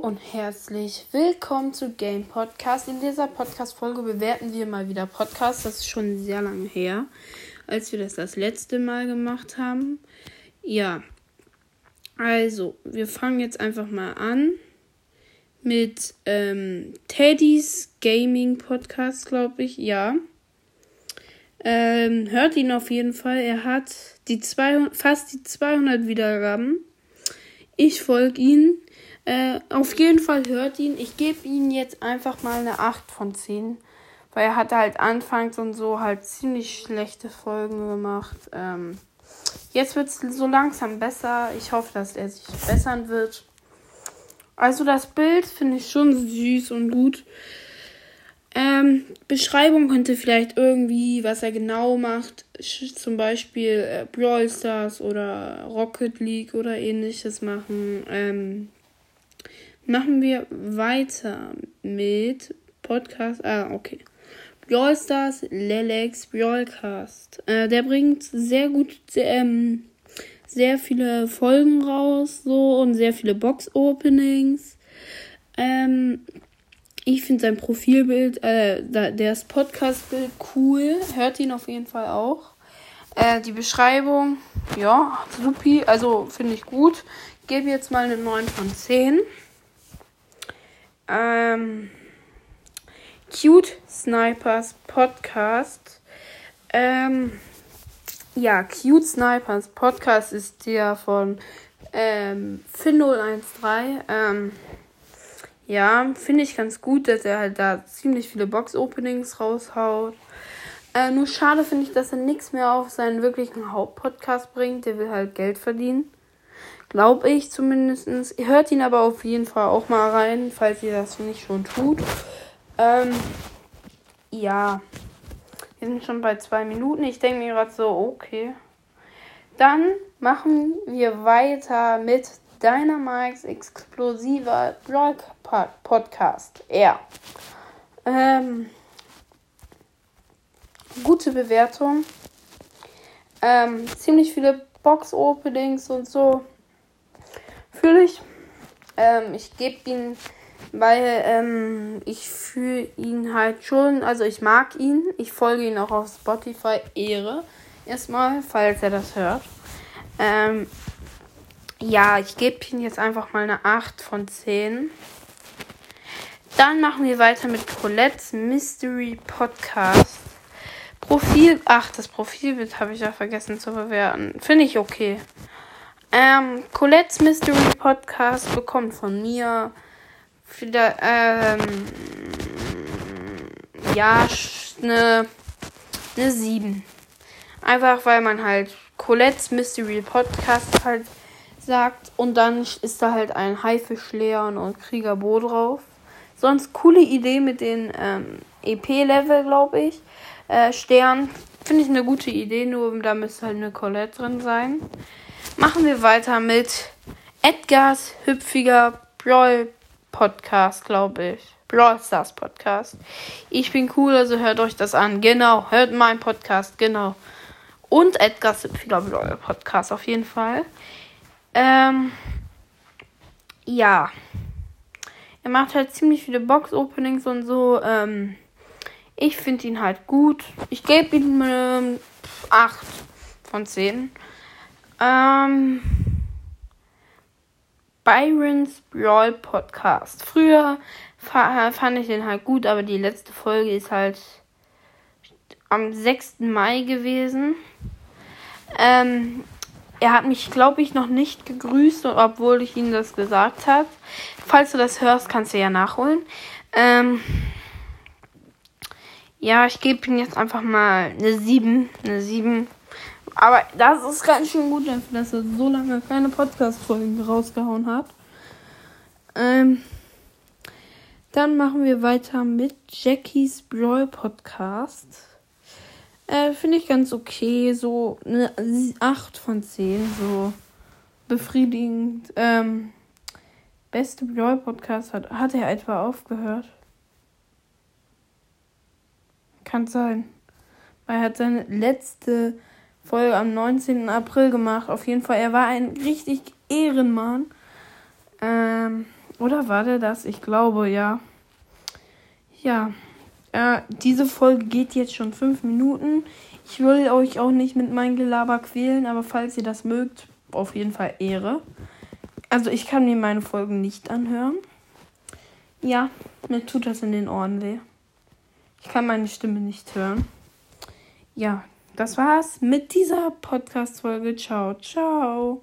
und herzlich willkommen zu Game Podcast. In dieser Podcast-Folge bewerten wir mal wieder Podcasts. Das ist schon sehr lange her, als wir das das letzte Mal gemacht haben. Ja, also, wir fangen jetzt einfach mal an mit ähm, Teddys Gaming Podcast, glaube ich. Ja. Ähm, hört ihn auf jeden Fall. Er hat die 200, fast die 200 Wiedergaben. Ich folge ihm. Äh, auf jeden Fall hört ihn. Ich gebe ihm jetzt einfach mal eine 8 von 10. Weil er hat halt anfangs und so halt ziemlich schlechte Folgen gemacht. Ähm, jetzt wird es so langsam besser. Ich hoffe, dass er sich bessern wird. Also das Bild finde ich schon süß und gut. Ähm, Beschreibung könnte vielleicht irgendwie, was er genau macht, zum Beispiel äh, Brawl Stars oder Rocket League oder ähnliches machen. Ähm, machen wir weiter mit Podcast. Ah, okay. Brawl Stars, Lelex, Brawlcast. Äh, der bringt sehr gut, sehr, ähm, sehr viele Folgen raus, so und sehr viele Box-Openings. Ähm, ich finde sein Profilbild, äh, das Podcast-Bild cool. Hört ihn auf jeden Fall auch. Äh, die Beschreibung, ja, supi, also finde ich gut. Gebe jetzt mal eine 9 von 10. Ähm, Cute Snipers Podcast. Ähm, ja, Cute Snipers Podcast ist der von ähm, Fin013. Ähm, ja, finde ich ganz gut, dass er halt da ziemlich viele Box-Openings raushaut. Äh, nur schade finde ich, dass er nichts mehr auf seinen wirklichen Hauptpodcast bringt. Der will halt Geld verdienen. Glaube ich zumindest. Ihr hört ihn aber auf jeden Fall auch mal rein, falls ihr das nicht schon tut. Ähm, ja. Wir sind schon bei zwei Minuten. Ich denke mir gerade so, okay. Dann machen wir weiter mit Dynamikes explosiver Blog Podcast. Ja. Ähm, gute Bewertung. Ähm, ziemlich viele Box-Openings und so fühle ich. Ähm, ich gebe ihn, weil ähm, ich fühle ihn halt schon, also ich mag ihn. Ich folge ihn auch auf Spotify. Ehre. Erstmal, falls er das hört. Ähm, ja, ich gebe ihm jetzt einfach mal eine 8 von 10. Dann machen wir weiter mit Colette's Mystery Podcast. Profil, ach, das Profilbild habe ich ja vergessen zu bewerten. Finde ich okay. Ähm, Colette's Mystery Podcast bekommt von mir wieder, ähm, ja, eine, eine 7. Einfach weil man halt Colette's Mystery Podcast halt sagt und dann ist da halt ein Haifisch Leon und Krieger Bo drauf. Sonst coole Idee mit den ähm, EP-Level, glaube ich. Äh, Stern finde ich eine gute Idee, nur da müsste halt eine Colette drin sein. Machen wir weiter mit Edgars hüpfiger Brawl Podcast, glaube ich. Brawl Stars Podcast. Ich bin cool, also hört euch das an. Genau, hört meinen Podcast, genau. Und Edgars hüpfiger Brawl Podcast auf jeden Fall. Ähm, ja. Er macht halt ziemlich viele Box-Openings und so. Ähm, ich finde ihn halt gut. Ich gebe ihm ähm, 8 von 10. Ähm, Byron's Brawl Podcast. Früher fand ich den halt gut, aber die letzte Folge ist halt am 6. Mai gewesen. Ähm, er hat mich, glaube ich, noch nicht gegrüßt, obwohl ich ihm das gesagt habe. Falls du das hörst, kannst du ja nachholen. Ähm, ja, ich gebe ihm jetzt einfach mal eine 7. Eine 7 aber das ist ganz schön gut dass er so lange keine Podcast-Folgen rausgehauen hat. Ähm, dann machen wir weiter mit Jackies Brawl Podcast. Äh, Finde ich ganz okay. So eine 8 von 10. So befriedigend. Ähm, beste Brawl Podcast hat, hat er etwa aufgehört? Kann sein. Weil er hat seine letzte Folge am 19. April gemacht. Auf jeden Fall, er war ein richtig Ehrenmann. Ähm, Oder war der das? Ich glaube, ja. Ja. Äh, diese Folge geht jetzt schon fünf Minuten. Ich will euch auch nicht mit meinem Gelaber quälen, aber falls ihr das mögt, auf jeden Fall Ehre. Also ich kann mir meine Folgen nicht anhören. Ja, mir tut das in den Ohren weh. Ich kann meine Stimme nicht hören. Ja, das war's mit dieser Podcast-Folge. Ciao, ciao.